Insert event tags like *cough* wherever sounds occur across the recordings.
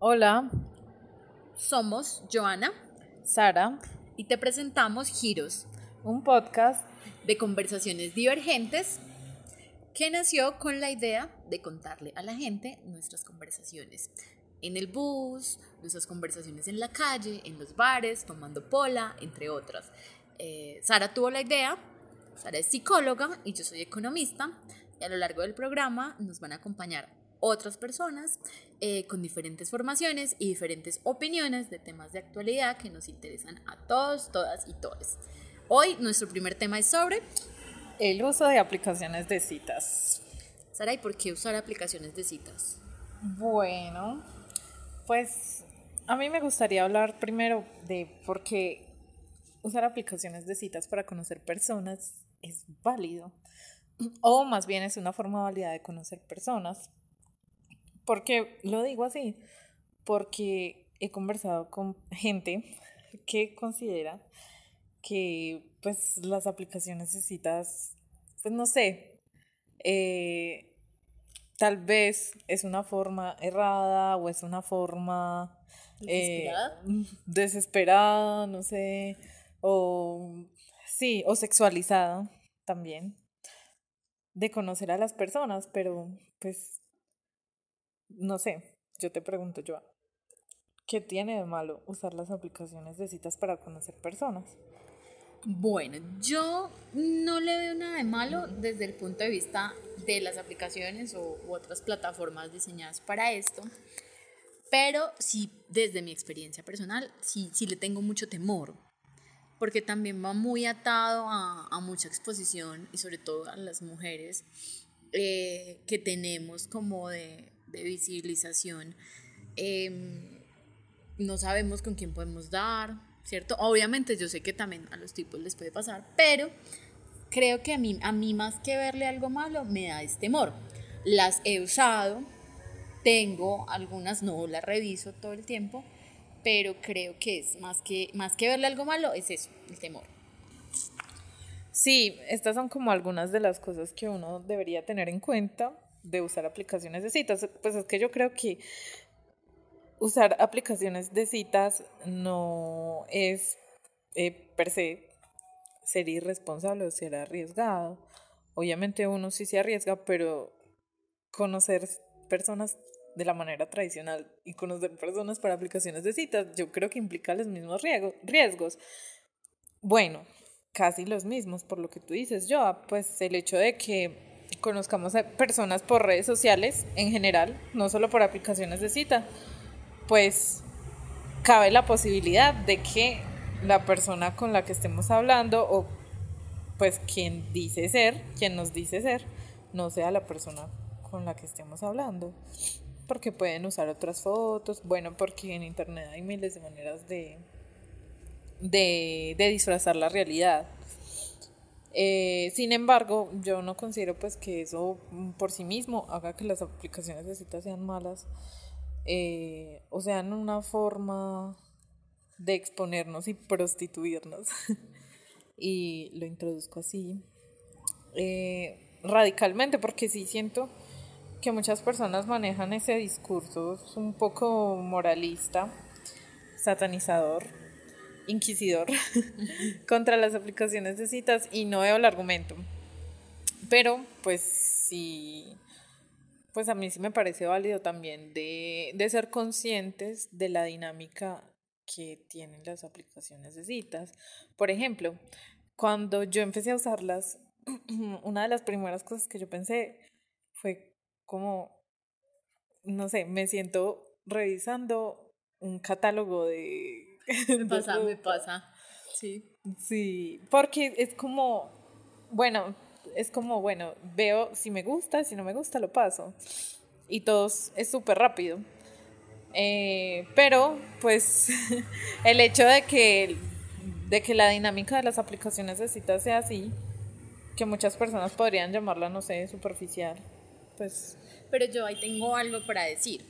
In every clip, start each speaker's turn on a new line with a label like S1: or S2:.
S1: Hola,
S2: Somos Joana
S1: Sara,
S2: y te presentamos Giros
S1: un podcast
S2: de conversaciones divergentes que nació con la idea de contarle a la gente nuestras conversaciones en el bus, nuestras conversaciones en la calle, en los bares, tomando pola, entre otras. Eh, Sara tuvo la idea, Sara es psicóloga y yo soy economista y a lo largo del programa nos van a acompañar otras personas eh, con diferentes formaciones y diferentes opiniones de temas de actualidad que nos interesan a todos, todas y todos. Hoy nuestro primer tema es sobre,
S1: el uso de aplicaciones de citas.
S2: Sara, ¿y por qué usar aplicaciones de citas?
S1: Bueno, pues a mí me gustaría hablar primero de por qué usar aplicaciones de citas para conocer personas es válido. O más bien es una forma válida de conocer personas. ¿Por qué lo digo así? Porque he conversado con gente que considera que pues las aplicaciones de citas, pues no sé, eh, tal vez es una forma errada o es una forma eh,
S2: ¿Desesperada? *laughs*
S1: desesperada, no sé, o sí, o sexualizada también, de conocer a las personas, pero pues, no sé, yo te pregunto, yo, ¿qué tiene de malo usar las aplicaciones de citas para conocer personas?
S2: Bueno, yo no le veo nada de malo desde el punto de vista de las aplicaciones o u otras plataformas diseñadas para esto, pero sí, desde mi experiencia personal, sí, sí le tengo mucho temor, porque también va muy atado a, a mucha exposición y sobre todo a las mujeres eh, que tenemos como de, de visibilización. Em, no sabemos con quién podemos dar, ¿cierto? Obviamente yo sé que también a los tipos les puede pasar, pero creo que a mí, a mí más que verle algo malo me da este temor. Las he usado, tengo algunas, no las reviso todo el tiempo, pero creo que es más que, más que verle algo malo, es eso, el temor.
S1: Sí, estas son como algunas de las cosas que uno debería tener en cuenta de usar aplicaciones de citas. Pues es que yo creo que usar aplicaciones de citas no es eh, per se ser irresponsable o ser arriesgado. Obviamente uno sí se arriesga, pero conocer personas de la manera tradicional y conocer personas para aplicaciones de citas, yo creo que implica los mismos riesgo- riesgos. Bueno, casi los mismos, por lo que tú dices, yo, pues el hecho de que conozcamos a personas por redes sociales en general, no solo por aplicaciones de cita, pues cabe la posibilidad de que la persona con la que estemos hablando o pues quien dice ser, quien nos dice ser, no sea la persona con la que estemos hablando. Porque pueden usar otras fotos, bueno, porque en internet hay miles de maneras de, de, de disfrazar la realidad. Eh, sin embargo, yo no considero pues que eso mm, por sí mismo haga que las aplicaciones de citas sean malas eh, o sean una forma de exponernos y prostituirnos. *laughs* y lo introduzco así eh, radicalmente porque sí siento que muchas personas manejan ese discurso un poco moralista, satanizador, inquisidor *laughs* contra las aplicaciones de citas y no veo el argumento. Pero pues sí, pues a mí sí me parece válido también de, de ser conscientes de la dinámica que tienen las aplicaciones de citas. Por ejemplo, cuando yo empecé a usarlas, *clears throat* una de las primeras cosas que yo pensé fue como, no sé, me siento revisando un catálogo de... *laughs*
S2: Me pasa, me pasa. Sí.
S1: Sí, porque es como, bueno, es como, bueno, veo si me gusta, si no me gusta, lo paso. Y todo es súper rápido. Eh, pero, pues, *laughs* el hecho de que, de que la dinámica de las aplicaciones de citas sea así, que muchas personas podrían llamarla, no sé, superficial, pues,
S2: Pero yo ahí tengo algo para decir.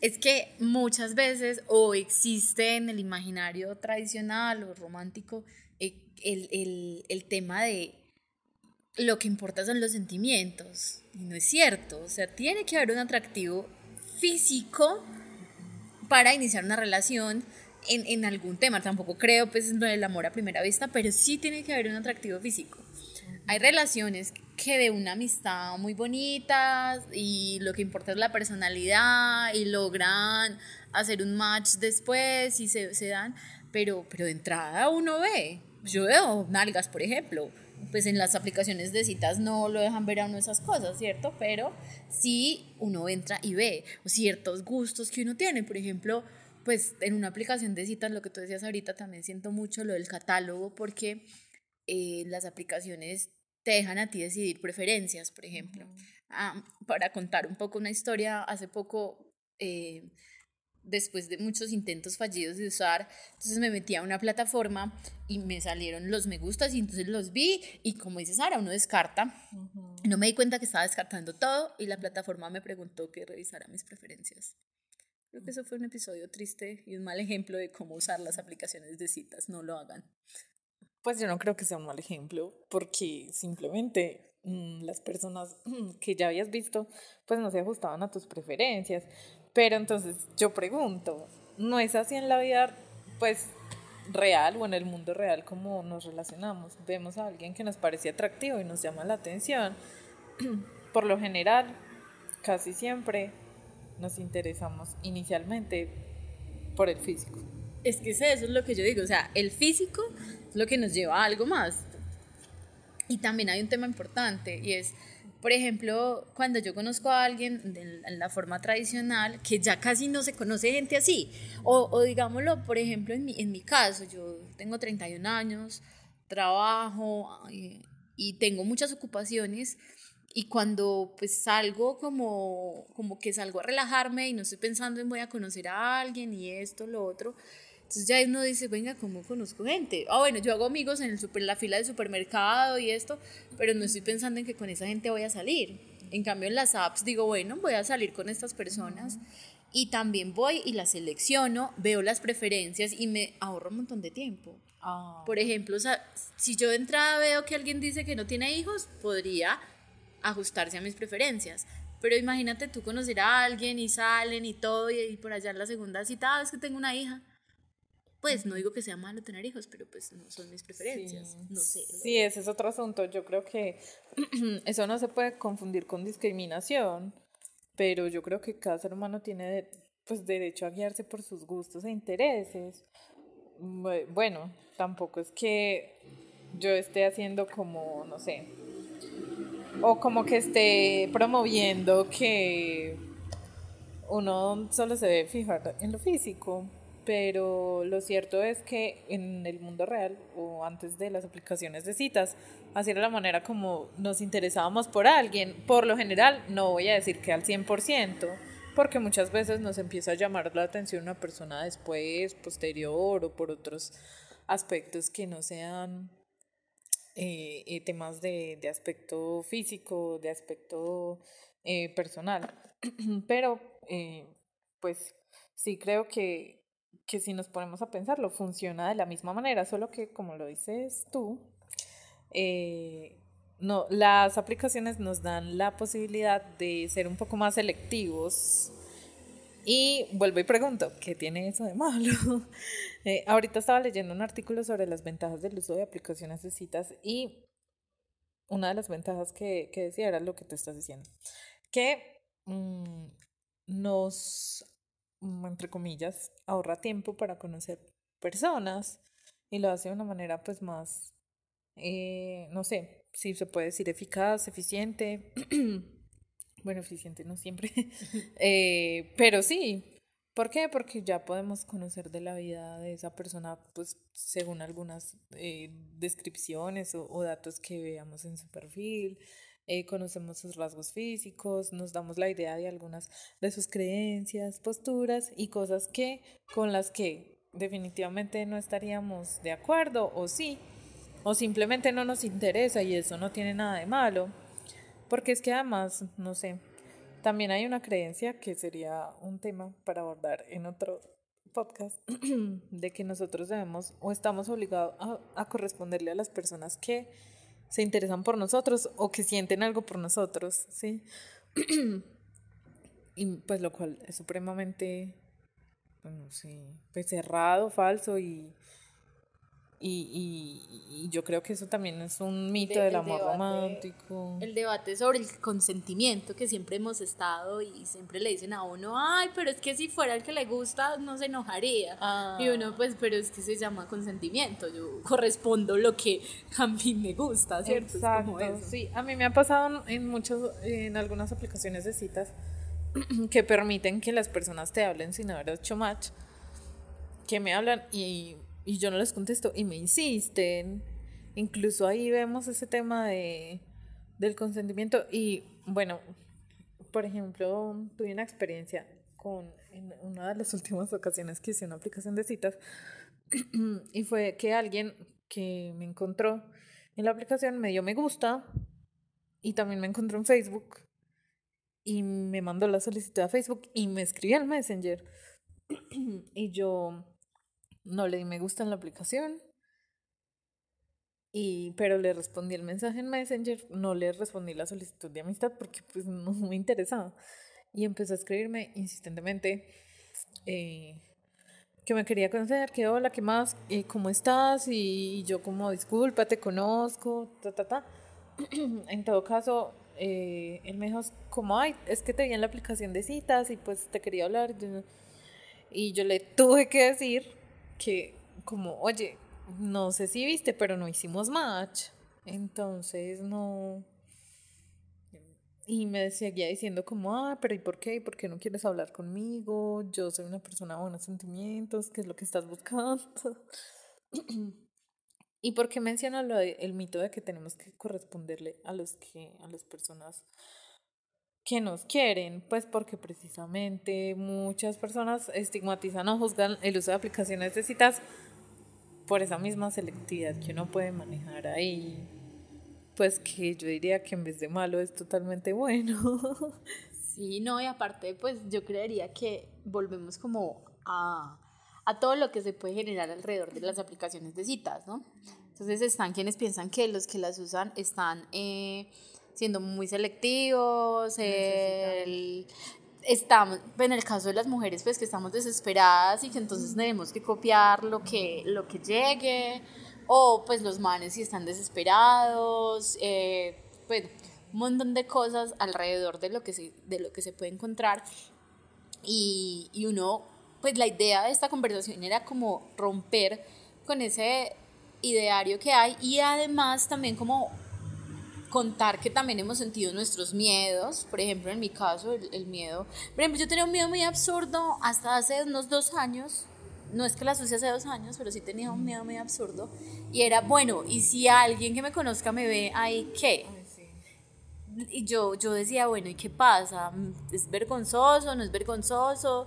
S2: Es que muchas veces o existe en el imaginario tradicional o romántico eh, el, el, el tema de lo que importa son los sentimientos. Y no es cierto. O sea, tiene que haber un atractivo físico para iniciar una relación en, en, algún tema. Tampoco creo pues en el amor a primera vista, pero sí tiene que haber un atractivo físico. Hay relaciones que de una amistad muy bonitas y lo que importa es la personalidad y logran hacer un match después y se, se dan, pero, pero de entrada uno ve. Yo veo nalgas, por ejemplo. Pues en las aplicaciones de citas no lo dejan ver a uno esas cosas, ¿cierto? Pero sí uno entra y ve ciertos gustos que uno tiene. Por ejemplo, pues en una aplicación de citas, lo que tú decías ahorita, también siento mucho lo del catálogo porque eh, las aplicaciones te dejan a ti decidir preferencias, por ejemplo. Ah, para contar un poco una historia, hace poco, eh, después de muchos intentos fallidos de usar, entonces me metí a una plataforma y me salieron los me gustas y entonces los vi y como dices Sara, uno descarta. No me di cuenta que estaba descartando todo y la plataforma me preguntó que revisara mis preferencias. Creo que eso fue un episodio triste y un mal ejemplo de cómo usar las aplicaciones de citas. No lo hagan.
S1: Pues yo no creo que sea un mal ejemplo, porque simplemente mm, las personas que ya habías visto, pues no se ajustaban a tus preferencias. Pero entonces yo pregunto, ¿no es así en la vida, pues, real o en el mundo real como nos relacionamos? Vemos a alguien que nos parece atractivo y nos llama la atención. *clears throat* Por lo general, casi siempre nos interesamos inicialmente por el físico.
S2: Es que eso es lo que yo digo, o sea, el físico lo que nos lleva a algo más. Y también hay un tema importante y es, por ejemplo, cuando yo conozco a alguien en la forma tradicional, que ya casi no se conoce gente así, o, o digámoslo, por ejemplo, en mi, en mi caso, yo tengo 31 años, trabajo y, y tengo muchas ocupaciones, y cuando pues salgo como, como que salgo a relajarme y no estoy pensando en voy a conocer a alguien y esto, lo otro, entonces ya uno dice, venga, ¿cómo conozco gente? Ah, bueno, yo hago amigos en el super, la fila del supermercado y esto, pero no estoy pensando en que con esa gente voy a salir. En cambio, en las apps digo, bueno, voy a salir con estas personas y también voy y las selecciono, veo las preferencias y me ahorro un montón de tiempo. Ah. Por ejemplo, o sea, si yo de entrada veo que alguien dice que no tiene hijos, podría ajustarse a mis preferencias. Pero imagínate tú conocer a alguien y salen y todo, y, por allá en la segunda cita, ah, es que tengo una hija pues no digo que sea malo tener hijos, pero pues no son mis preferencias, sí. no sé.
S1: Sí, ese es otro asunto. Yo creo que *clears throat* eso no se puede confundir con discriminación, pero yo creo que cada ser humano tiene pues derecho a guiarse por sus gustos e intereses. Bueno, tampoco es que yo esté haciendo como, no sé, o como que esté promoviendo que uno solo se debe fijar en lo físico pero lo cierto es que en el mundo real o antes de las aplicaciones de citas, así era la manera como nos interesábamos por alguien. Por lo general, no voy a decir que al 100%, porque muchas veces nos empieza a llamar la atención una persona después, posterior o por otros aspectos que no sean eh, eh, temas de, de, aspecto físico, de aspecto eh, personal. *clears throat* Pero, pues sí creo que que si nos ponemos a pensarlo, funciona de la misma manera, solo que como lo dices tú, eh, no, las aplicaciones nos dan la posibilidad de ser un poco más selectivos. Y vuelvo y pregunto, ¿qué tiene eso de malo? *laughs* Eh, ahorita estaba leyendo un artículo sobre las ventajas del uso de aplicaciones de citas y una de las ventajas que, que decía era lo que tú estás diciendo, que mm, nos entre comillas, ahorra tiempo para conocer personas y lo hace de una manera pues más, eh, no sé, si se puede decir eficaz, eficiente. *clears throat* bueno, eficiente no siempre, *laughs* eh, pero sí. ¿Por qué? Porque ya podemos conocer de la vida de esa persona, pues según algunas eh, descripciones o datos que veamos en su perfil, eh, conocemos sus rasgos físicos, nos damos la idea de algunas de sus creencias, posturas y cosas que con las que definitivamente no estaríamos de acuerdo o sí, o simplemente no nos interesa y eso no tiene nada de malo, porque es que además, no sé, también hay una creencia que sería un tema para abordar en otro podcast, *clears throat* de que nosotros debemos o estamos obligados a, a corresponderle a las personas que se interesan por nosotros o que sienten algo por nosotros, ¿sí? *clears throat* y pues lo cual es supremamente bueno, sí, pues cerrado, falso y y, y, yo creo que eso también es un mito del amor romántico.
S2: El debate sobre el consentimiento que siempre hemos estado y siempre le dicen a uno, ay, pero es que si fuera el que le gusta no se enojaría. Ah. Y uno, pues, pero es que se llama consentimiento, yo correspondo lo que a mí me gusta, ¿cierto?
S1: Exacto, sí, a mí me ha pasado en, muchas, en algunas aplicaciones de citas *clears throat* que permiten que las personas te hablen sin haber hecho match, que me hablan y y yo no les contesto y me insisten. Incluso ahí vemos ese tema de, del consentimiento y bueno, por ejemplo, tuve una experiencia con en una de las últimas ocasiones que hice una aplicación de citas *clears throat* y fue que alguien que me encontró en la aplicación me dio me gusta y también me encontró en Facebook y me mandó la solicitud a Facebook y me escribió al Messenger *clears throat* y yo no le di me gusta en la aplicación. Y, pero le respondí el mensaje en Messenger, no le respondí la solicitud de amistad porque pues no me interesaba. Y empezó a escribirme insistentemente eh, que me quería conocer, que hola, ¿qué más? Eh, ¿Cómo estás? Y yo como, disculpa, te conozco, ta, ta, ta. *clears throat* en todo caso, eh, él me dijo como, ay, es que te vi en la aplicación de citas y pues te quería hablar. Y yo le tuve que decir que como, oye, no sé si viste, pero no hicimos match. Entonces no... Y me seguía diciendo como, ah, pero ¿y por qué? ¿Por qué no quieres hablar conmigo? Yo soy una persona de buenos sentimientos, ¿qué es lo que estás buscando? *clears throat* ¿Y por qué menciono lo el mito de que tenemos que corresponderle a los que, a las personas que nos quieren, pues porque precisamente muchas personas estigmatizan o juzgan el uso de aplicaciones de citas por esa misma selectividad que uno puede manejar ahí. Pues que yo diría que en vez de malo es totalmente bueno. *laughs*
S2: Sí, no, y aparte, pues yo creería que volvemos como a, a todo lo que se puede generar alrededor de las aplicaciones de citas, ¿no? Entonces están quienes piensan que los que las usan están... Eh, siendo muy selectivos, estamos, en el caso de las mujeres, pues que estamos desesperadas y que entonces tenemos que copiar lo que, lo que llegue, o pues los manes si están desesperados, eh, pues un montón de cosas alrededor de lo que se, de lo que se puede encontrar. Y, y uno, pues la idea de esta conversación era como romper con ese ideario que hay y además también como contar que también hemos sentido nuestros miedos, por ejemplo, en mi caso, el, miedo, por ejemplo, yo tenía un miedo muy absurdo hasta hace unos dos años, no es que la sucia hace dos años, pero sí tenía un miedo muy absurdo, y era, bueno, ¿y si alguien que me conozca me ve ahí, qué? Y yo, yo decía, bueno, ¿y qué pasa? ¿Es vergonzoso? ¿No es vergonzoso?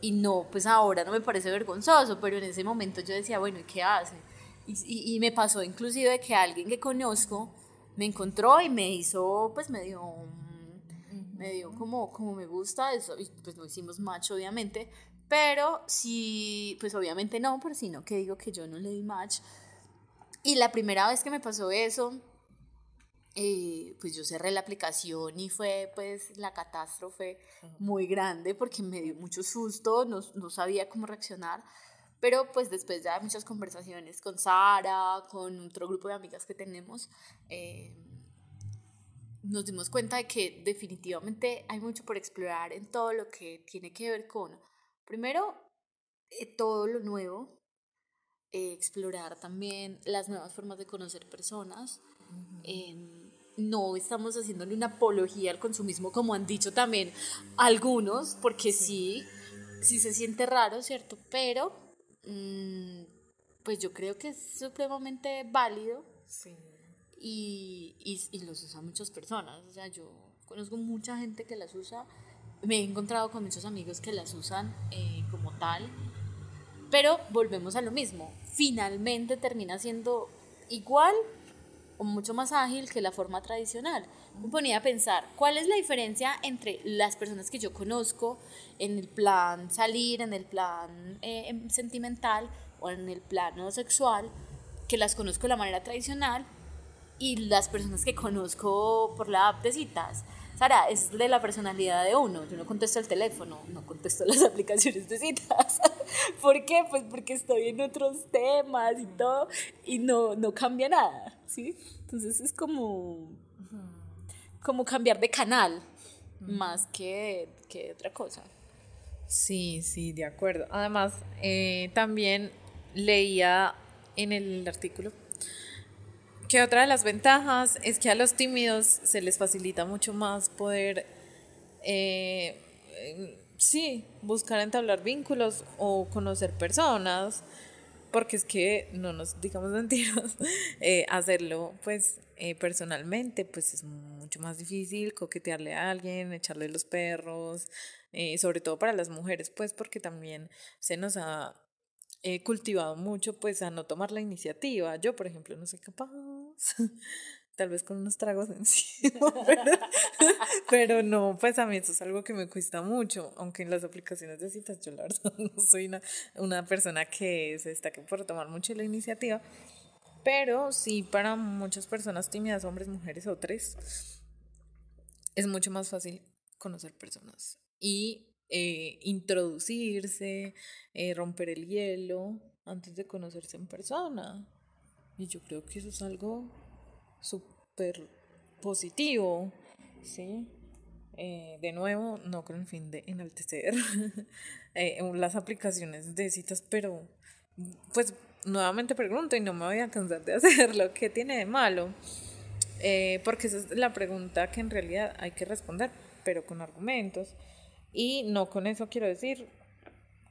S2: Y no, pues ahora no me parece vergonzoso, pero en ese momento yo decía, bueno, ¿y qué hace? Y, y, y me pasó inclusive que alguien que conozco me encontró y me hizo, pues me dio, me dio como, como me gusta, eso, y pues no hicimos match obviamente, pero sí, pues obviamente no, pero sino que digo que yo no le di match. Y la primera vez que me pasó eso, eh, pues yo cerré la aplicación y fue pues la catástrofe muy grande porque me dio mucho susto, no, no sabía cómo reaccionar. Pero pues después de muchas conversaciones con Sara, con otro grupo de amigas que tenemos, eh, nos dimos cuenta de que definitivamente hay mucho por explorar en todo lo que tiene que ver con, primero, eh, todo lo nuevo, eh, explorar también las nuevas formas de conocer personas. no estamos haciéndole una apología al consumismo, como han dicho también algunos, porque sí, sí se siente raro, ¿cierto? Pero pues yo creo que es supremamente válido. Y, y, los usan muchas personas. O sea, yo conozco mucha gente que las usa. Me he encontrado con muchos amigos que las usan eh, como tal. Pero volvemos a lo mismo. Finalmente termina siendo igual o mucho más ágil que la forma tradicional. Me ponía a pensar, ¿cuál es la diferencia entre las personas que yo conozco en el plan salir, en el plan eh, em, sentimental o en el plano sexual, que las conozco de la manera tradicional, y las personas que conozco por la app de citas? Sara, es de la personalidad de uno. Yo no contesto el teléfono, no contesto las *laughs* aplicaciones de citas. *laughs* ¿Por qué? Pues porque estoy en otros temas y todo y no, no cambia nada, ¿sí? Entonces es como, como cambiar de canal más que, que otra cosa.
S1: Sí, sí, de acuerdo. Además, eh, también leía en el artículo que otra de las ventajas es que a los tímidos se les facilita mucho más poder, eh, sí, buscar entablar vínculos o conocer personas, porque es que no nos digamos *laughs* mentiras, eh, hacerlo pues eh, personalmente pues es mucho más difícil coquetearle a alguien, echarle los perros, sobre todo para las mujeres pues porque también se nos ha he cultivado mucho pues a no tomar la iniciativa. Yo, por ejemplo, no soy capaz. *laughs* Tal vez con unos tragos *laughs* encima, *laughs* pero, no, pues a mí eso es algo que me cuesta mucho, aunque en las aplicaciones de citas yo la verdad no soy una, una persona que se destaque por tomar mucho la iniciativa, pero sí para muchas personas tímidas, hombres, mujeres o tres, es mucho más fácil conocer personas y eh, introducirse, eh, romper el hielo antes de conocerse en persona. Y yo creo que eso es algo súper positivo, ¿sí? Eh, de nuevo, no con el fin de enaltecer *laughs* las aplicaciones de citas, pero pues nuevamente pregunto y no me voy a cansar de *laughs* hacerlo, ¿qué tiene de malo? porque esa es la pregunta que en realidad hay que responder, pero con argumentos. Y no con eso quiero decir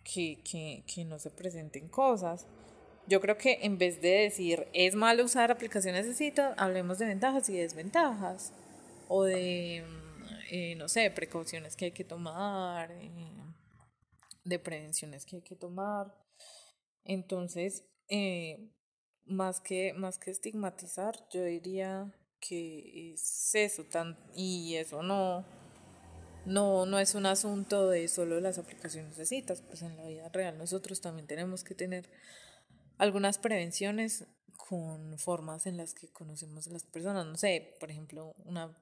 S1: que, que, que no se presenten cosas. Yo creo que en vez de decir es malo usar aplicaciones de cita, hablemos de ventajas y desventajas. O de, eh, no sé, precauciones que hay que tomar, eh, de prevenciones que hay que tomar. Entonces, eh, más, que, más que estigmatizar, yo diría que es eso, tan, y eso no, no, no es un asunto de solo las aplicaciones de citas, pues en la vida real nosotros también tenemos que tener algunas prevenciones con formas en las que conocemos a las personas, no sé, por ejemplo, una,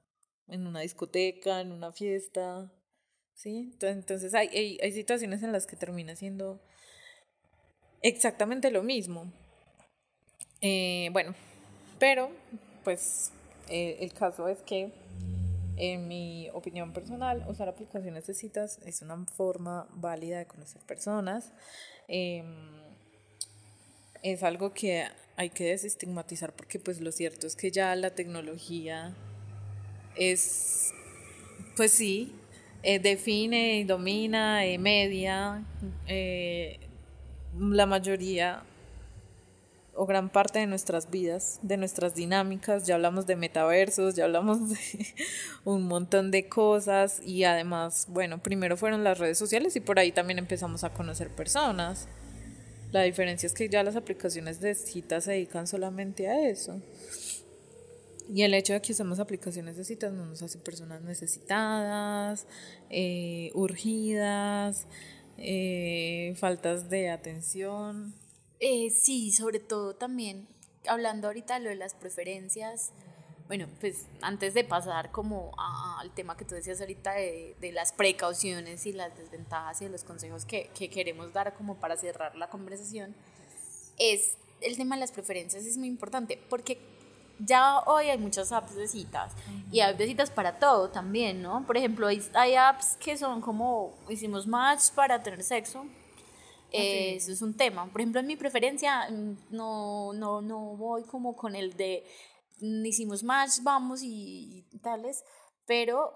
S1: en una discoteca, en una fiesta, ¿sí? Entonces hay, hay, situaciones en las que termina siendo exactamente lo mismo. Eh, bueno, pero pues eh, el caso es que en mi opinión personal, usar aplicaciones de citas es una forma válida de conocer personas. Em, es algo que hay que desestigmatizar porque pues lo cierto es que ya la tecnología es, pues sí, eh, define, domina, eh, media eh, la mayoría o gran parte de nuestras vidas, de nuestras dinámicas. Ya hablamos de metaversos, ya hablamos de *laughs* un montón de cosas y además, bueno, primero fueron las redes sociales y por ahí también empezamos a conocer personas. La diferencia es que ya las aplicaciones de citas se dedican solamente a eso. Y el hecho de que usemos aplicaciones de citas no nos hace personas necesitadas, eh, urgidas, eh, faltas de atención.
S2: Eh, sí, sobre todo también, hablando ahorita de lo de las preferencias, bueno, pues antes de pasar como al tema que tú decías ahorita de, de, las precauciones y las desventajas y los consejos que, que, queremos dar como para cerrar la conversación, es el tema de las preferencias es muy importante porque ya hoy hay muchas apps de citas y apps de citas para todo también, ¿no? Por ejemplo, hay, hay apps que son como hicimos match para tener sexo eso es un tema. Por ejemplo, en mi preferencia mm, no, no, no voy como con el de mm, hicimos match, vamos y, tales, pero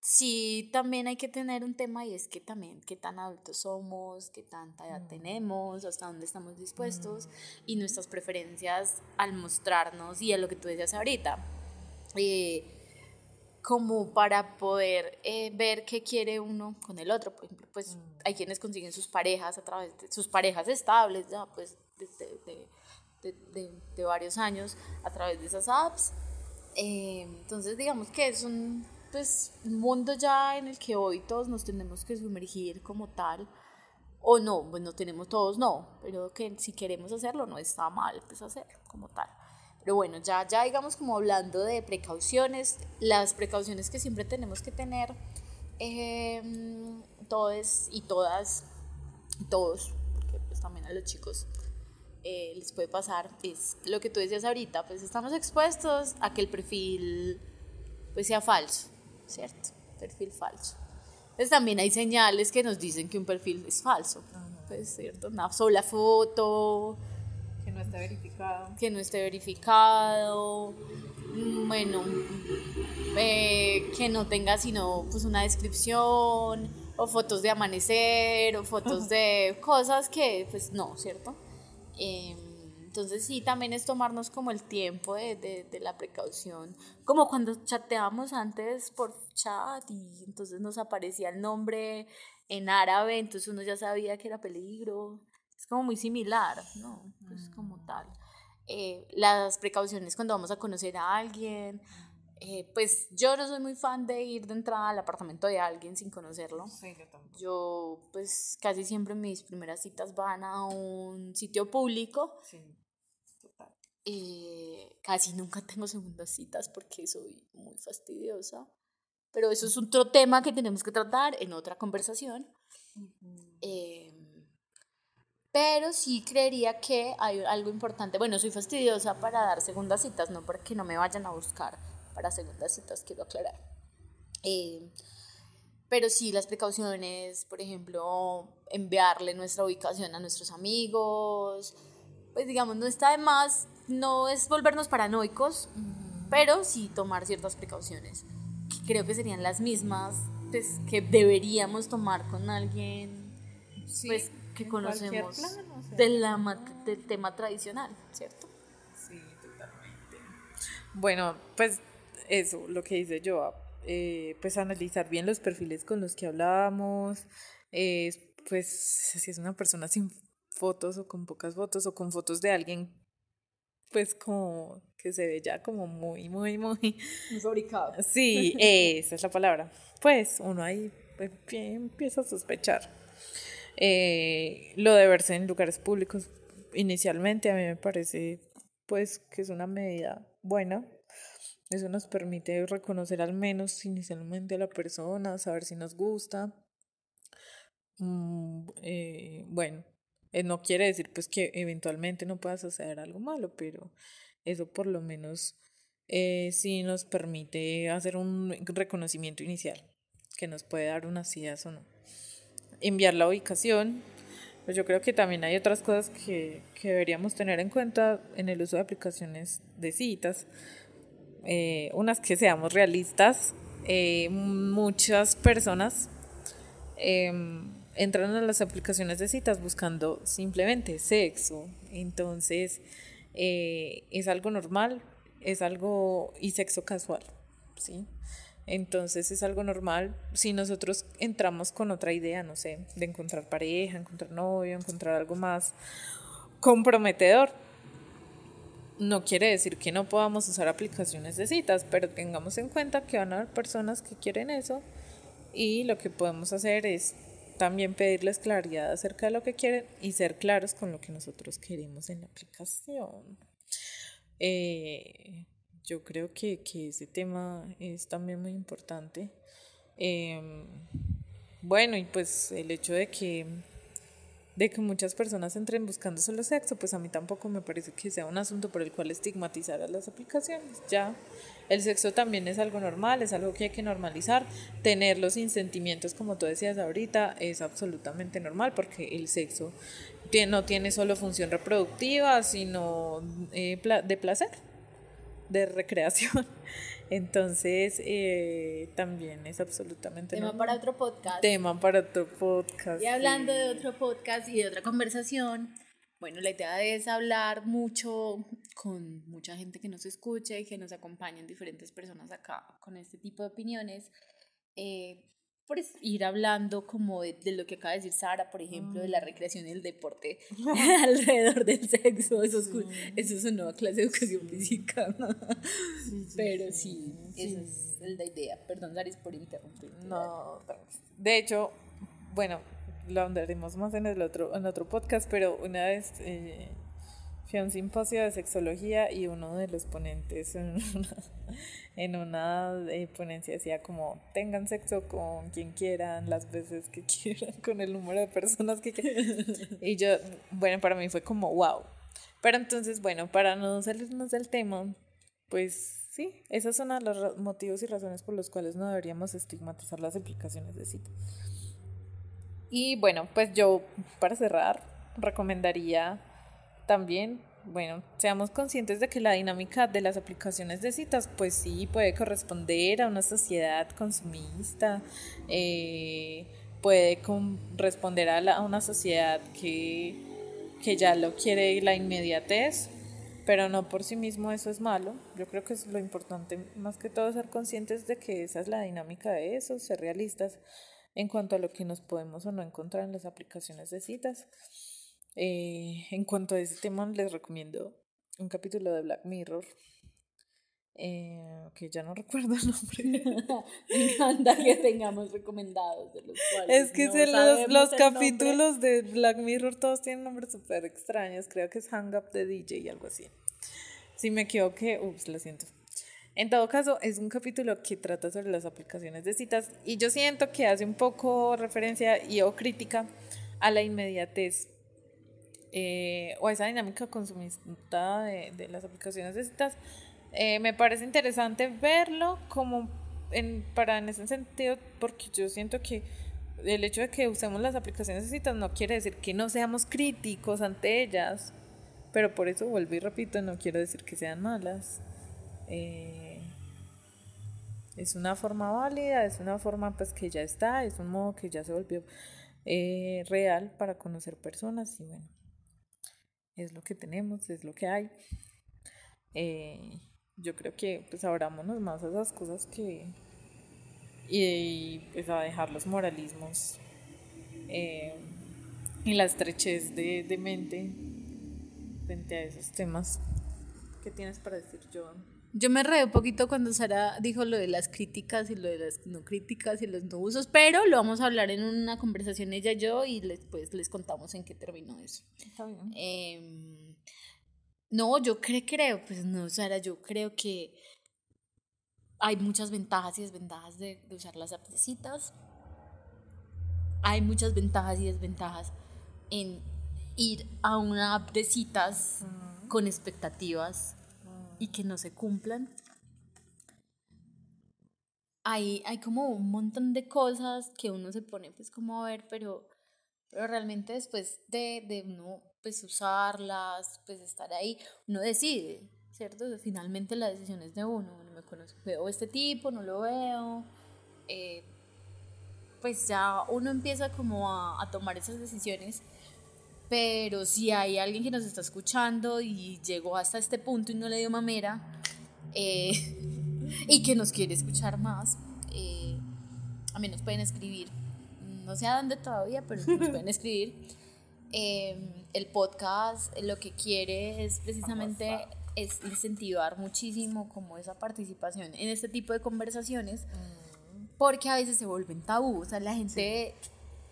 S2: sí también hay que tener un tema y es que también qué tan adultos somos, qué tanta edad mm. tenemos, hasta dónde estamos dispuestos y nuestras preferencias al mostrarnos y a lo que tú decías ahorita. Eh, como para poder eh, ver qué quiere uno con el otro. Por ejemplo, pues mm. hay quienes consiguen sus parejas a través de sus parejas estables, ya pues de, de, de, de varios años a través de esas apps. Eh, entonces digamos que es un, pues, un mundo ya en el que hoy todos nos tenemos que sumergir como tal. O no, pues no tenemos todos, no, pero que si queremos hacerlo no está mal pues hacerlo como tal. Pero bueno, ya, ya digamos como hablando de precauciones, las precauciones que siempre tenemos que tener, eh, todos y todas, todos, porque pues también a los chicos eh, les puede pasar, es lo que tú decías ahorita, pues estamos expuestos a que el perfil pues sea falso, ¿cierto? Perfil falso. Entonces también hay señales que nos dicen que un perfil es falso, pues, ¿cierto? Una sola foto,
S1: no esté verificado.
S2: Que no esté verificado. Bueno, eh, que no tenga sino pues una descripción o fotos de amanecer o fotos de cosas que pues no, ¿cierto? Em, entonces sí, también es tomarnos como el tiempo de, de, de, la precaución, como cuando chateábamos antes por chat y entonces nos aparecía el nombre en árabe, entonces uno ya sabía que era peligro es como muy similar, ¿no? Pues como mm. tal. Eh, las precauciones cuando vamos a conocer a alguien, eh, pues yo no soy muy fan de ir de entrada al apartamento de alguien sin conocerlo.
S1: Sí, yo tampoco.
S2: Yo, pues casi siempre mis primeras citas van a un sitio público.
S1: Sí, total.
S2: Eh, casi nunca tengo segundas citas porque soy muy fastidiosa. Pero eso es otro tema que tenemos que tratar en otra conversación. eh, pero sí creería que hay algo importante. Bueno, soy fastidiosa para dar segundas citas, no porque no me vayan a buscar para segundas citas, quiero aclarar. Eh, pero sí, las precauciones, por ejemplo, enviarle nuestra ubicación a nuestros amigos, pues digamos, no está de más, no es volvernos paranoicos, pero sí tomar ciertas precauciones, que creo que serían las mismas pues, que deberíamos tomar con alguien,
S1: Sí,
S2: pues que conocemos
S1: o sea,
S2: de la ma- del tema tradicional, ¿cierto?
S1: Sí, totalmente. Bueno, pues eso, lo que dice yo, pues analizar bien los perfiles con los que hablábamos, eh, pues si es una persona sin fotos o con pocas fotos o con fotos de alguien, pues como que se ve ya como muy, muy, muy...
S2: Muy fabricado.
S1: Sí, *laughs* esa es la palabra. Pues uno ahí pues, empie- empieza a sospechar. Eh, lo de verse en lugares públicos inicialmente a mí me parece pues que es una medida buena. Eso nos permite reconocer al menos inicialmente a la persona, saber si nos gusta. Mm, eh, bueno, eh, no quiere decir pues que eventualmente no pueda suceder algo malo, pero eso por lo menos sí nos permite hacer un reconocimiento inicial que nos puede dar unas ideas o no. Enviar la ubicación. Pues yo creo que también hay otras cosas que, que deberíamos tener en cuenta en el uso de aplicaciones de citas. Eh, unas que seamos realistas. Eh, muchas personas em, entran a las aplicaciones de citas buscando simplemente sexo. Entonces, eh, es algo normal, es algo y sexo casual, ¿sí? Entonces es algo normal si nosotros entramos con otra idea, no sé, de encontrar pareja, encontrar novio, encontrar algo más comprometedor. No quiere decir que no podamos usar aplicaciones de citas, pero tengamos en cuenta que van a haber personas que quieren eso y lo que podemos hacer es también pedirles claridad acerca de lo que quieren y ser claros con lo que nosotros queremos en la aplicación. Eh, yo creo que, que, ese tema es también muy importante. Eh, bueno, y pues el hecho de que, de que muchas personas entren buscando solo sexo, pues a mí tampoco me parece que sea un asunto por el cual estigmatizar a las aplicaciones. Ya, el sexo también es algo normal, es algo que hay que normalizar. Tenerlo sin sentimientos, como tú decías ahorita, es absolutamente normal porque el sexo no tiene solo función reproductiva, sino eh, de placer de recreación. *laughs* Entonces, eh, también es absolutamente...
S2: Tema
S1: normal.
S2: para otro podcast.
S1: Tema para otro podcast.
S2: Y hablando sí. de otro podcast y de otra conversación, bueno, la idea es hablar mucho con mucha gente que nos escuche y que nos acompañen diferentes personas acá con este tipo de opiniones. Eh, por ir hablando como de, de, lo que acaba de decir Sara, por ejemplo, de la recreación y el deporte *laughs* *laughs* alrededor del sexo. Eso es, sí. eso es una nueva clase de educación física. *laughs* Sí, Pero sí, esa es la idea. Perdón, Laris, por interrumpir.
S1: No, de hecho, bueno, lo hablaremos más en el otro, en otro podcast, pero una vez eh, un simposio de sexología y uno de los ponentes en una, *laughs* en una eh, ponencia decía como tengan sexo con quien quieran, las veces que *laughs* quieran, con el número de personas que quieran. Y yo, bueno, para mí fue como wow. Pero entonces, bueno, para no salirnos del tema, pues sí, esos son los motivos y razones por los cuales no deberíamos estigmatizar las aplicaciones de cita. Y bueno, pues yo, para cerrar, recomendaría también, bueno, seamos conscientes de que la dinámica de las aplicaciones de citas, pues sí, puede corresponder a una sociedad consumista, eh, puede responder a, a, una sociedad que, que ya lo quiere la inmediatez, pero no por sí mismo eso es malo. Yo creo que es lo importante, más que todo, ser conscientes de que esa es la dinámica de eso, ser realistas en cuanto a lo que nos podemos o no encontrar en las aplicaciones de citas. Eh, en cuanto a ese tema, les recomiendo un capítulo de Black Mirror. Eh, que ya no *laughs* recuerdo el nombre. *laughs*
S2: Me encanta que tengamos recomendados de los cuales.
S1: Es que los, los capítulos de Black Mirror todos tienen nombres súper extraños. Creo que es Hang Up de DJ y algo así. Si me equivoqué, ups, lo siento. En todo caso, es un capítulo que trata sobre las aplicaciones de citas y yo siento que hace un poco referencia y o crítica a la inmediatez eh, o esa dinámica consumista de, de las aplicaciones de citas. Eh, me parece interesante verlo como en, para en ese sentido porque yo siento que el hecho de que usemos las aplicaciones de citas no quiere decir que no seamos críticos ante ellas, pero por eso vuelvo y repito, no quiero decir que sean malas. Eh, es una forma válida, es una forma pues que ya está, es un modo que ya se volvió eh, real para conocer personas y bueno, es lo que tenemos, es lo que hay. Eh, yo creo que pues abrámonos más a esas cosas que y, pues a dejar los moralismos y la estrechez de, de mente frente a esos temas. ¿Qué tienes para decir, Joan?
S2: Yo me reí un poquito cuando Sara dijo lo de las críticas y lo de las no críticas y los no usos, pero lo vamos a hablar en una conversación ella y yo y después les contamos en qué terminó eso.
S1: Está bien.
S2: Em, no, yo creo, creo, pues no, Sara, yo creo que hay muchas ventajas y desventajas de, usar las apps Hay muchas ventajas y desventajas en ir a una app de citas con expectativas y que no se cumplan. Hay, hay como un montón de cosas que uno se pone pues como a ver, pero, pero realmente después de, de uno pues usarlas, pues estar ahí, uno decide, ¿cierto? Finalmente la decisión es de uno, no me conozco, veo este tipo, no lo veo, eh, pues ya uno empieza como a, a tomar esas decisiones pero si hay alguien que nos está escuchando y llegó hasta este punto y no le dio mamera eh, *laughs* y que nos quiere escuchar más, eh, a mí nos pueden escribir. No sé a dónde todavía, pero nos *laughs* pueden escribir. Eh, el podcast lo que quiere es precisamente es incentivar muchísimo como esa participación en este tipo de conversaciones mm. porque a veces se vuelven tabú, o sea, la gente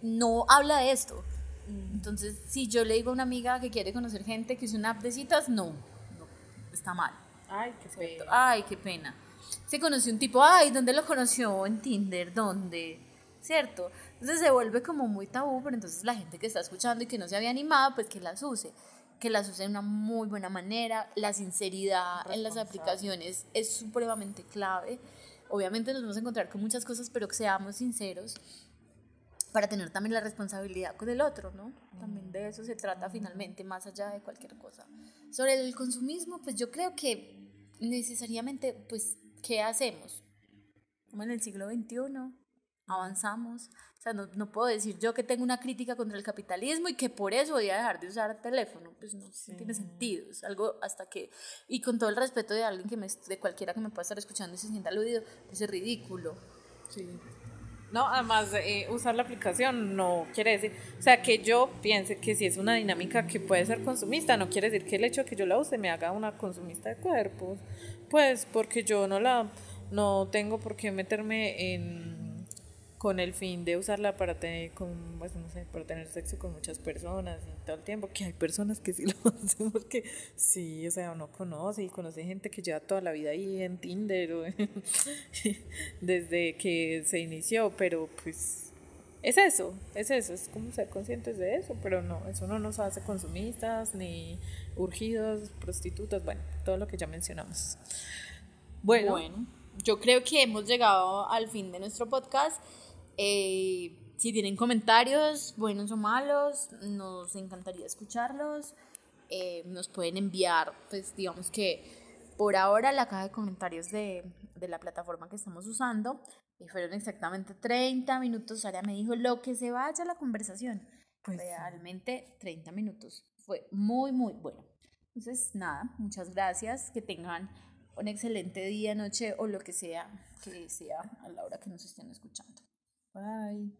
S2: no habla de esto entonces, si yo le digo a una amiga que quiere conocer gente que es una app de citas, no, no está mal.
S1: Ay, qué pena.
S2: Ay, qué pena. Se conoció un tipo, ay, ¿dónde lo conoció? En Tinder, ¿dónde? ¿Cierto? Entonces se vuelve como muy tabú, pero entonces la gente que está escuchando y que no se había animado, pues que las use que las use de una muy buena manera. La sinceridad en las aplicaciones es supremamente clave. Obviamente nos vamos a encontrar con muchas cosas, pero que seamos sinceros para tener también la responsabilidad con el otro, ¿no? También de eso se trata finalmente, más allá de cualquier cosa. Sobre el consumismo, pues yo creo que necesariamente, pues, ¿qué hacemos? Como en el siglo XXI, avanzamos. O sea, no, no, puedo decir yo que tengo una crítica contra el capitalismo y que por eso voy a dejar de usar teléfono. Pues no, tiene sentido. Es algo hasta que, y con todo el respeto de alguien que me, de cualquiera que me pueda estar escuchando y se sienta aludido, pues es ridículo.
S1: Sí. No, además eh, usar la aplicación no quiere decir, o sea, que yo piense que si es una dinámica que puede ser consumista, no quiere decir que el hecho de que yo la use me haga una consumista de cuerpos, pues porque yo no la, no tengo por qué meterme en con el fin de usarla para tener, con, pues, no sé, para tener sexo con muchas personas y todo el tiempo, que hay personas que sí *laughs* lo hacen porque sí, o sea, uno conoce y conoce gente que lleva toda la vida ahí en Tinder o *laughs* desde que se inició, pero pues es eso, es eso, es como ser conscientes de eso, pero no, eso no nos hace consumistas, ni urgidos, prostitutas, bueno, todo lo que ya mencionamos.
S2: Bueno, bueno yo creo que hemos llegado al fin de nuestro podcast. Eh, si tienen comentarios, buenos o malos, nos encantaría escucharlos. Eh, nos pueden enviar, pues digamos que por ahora la caja de comentarios de, de la plataforma que estamos usando y fueron exactamente 30 minutos. Sara me dijo lo que se vaya la conversación. Pues Realmente 30 minutos. Fue muy, muy bueno. Entonces, nada, muchas gracias. Que tengan un excelente día, noche o lo que sea que sea a la hora que nos estén escuchando. Bye.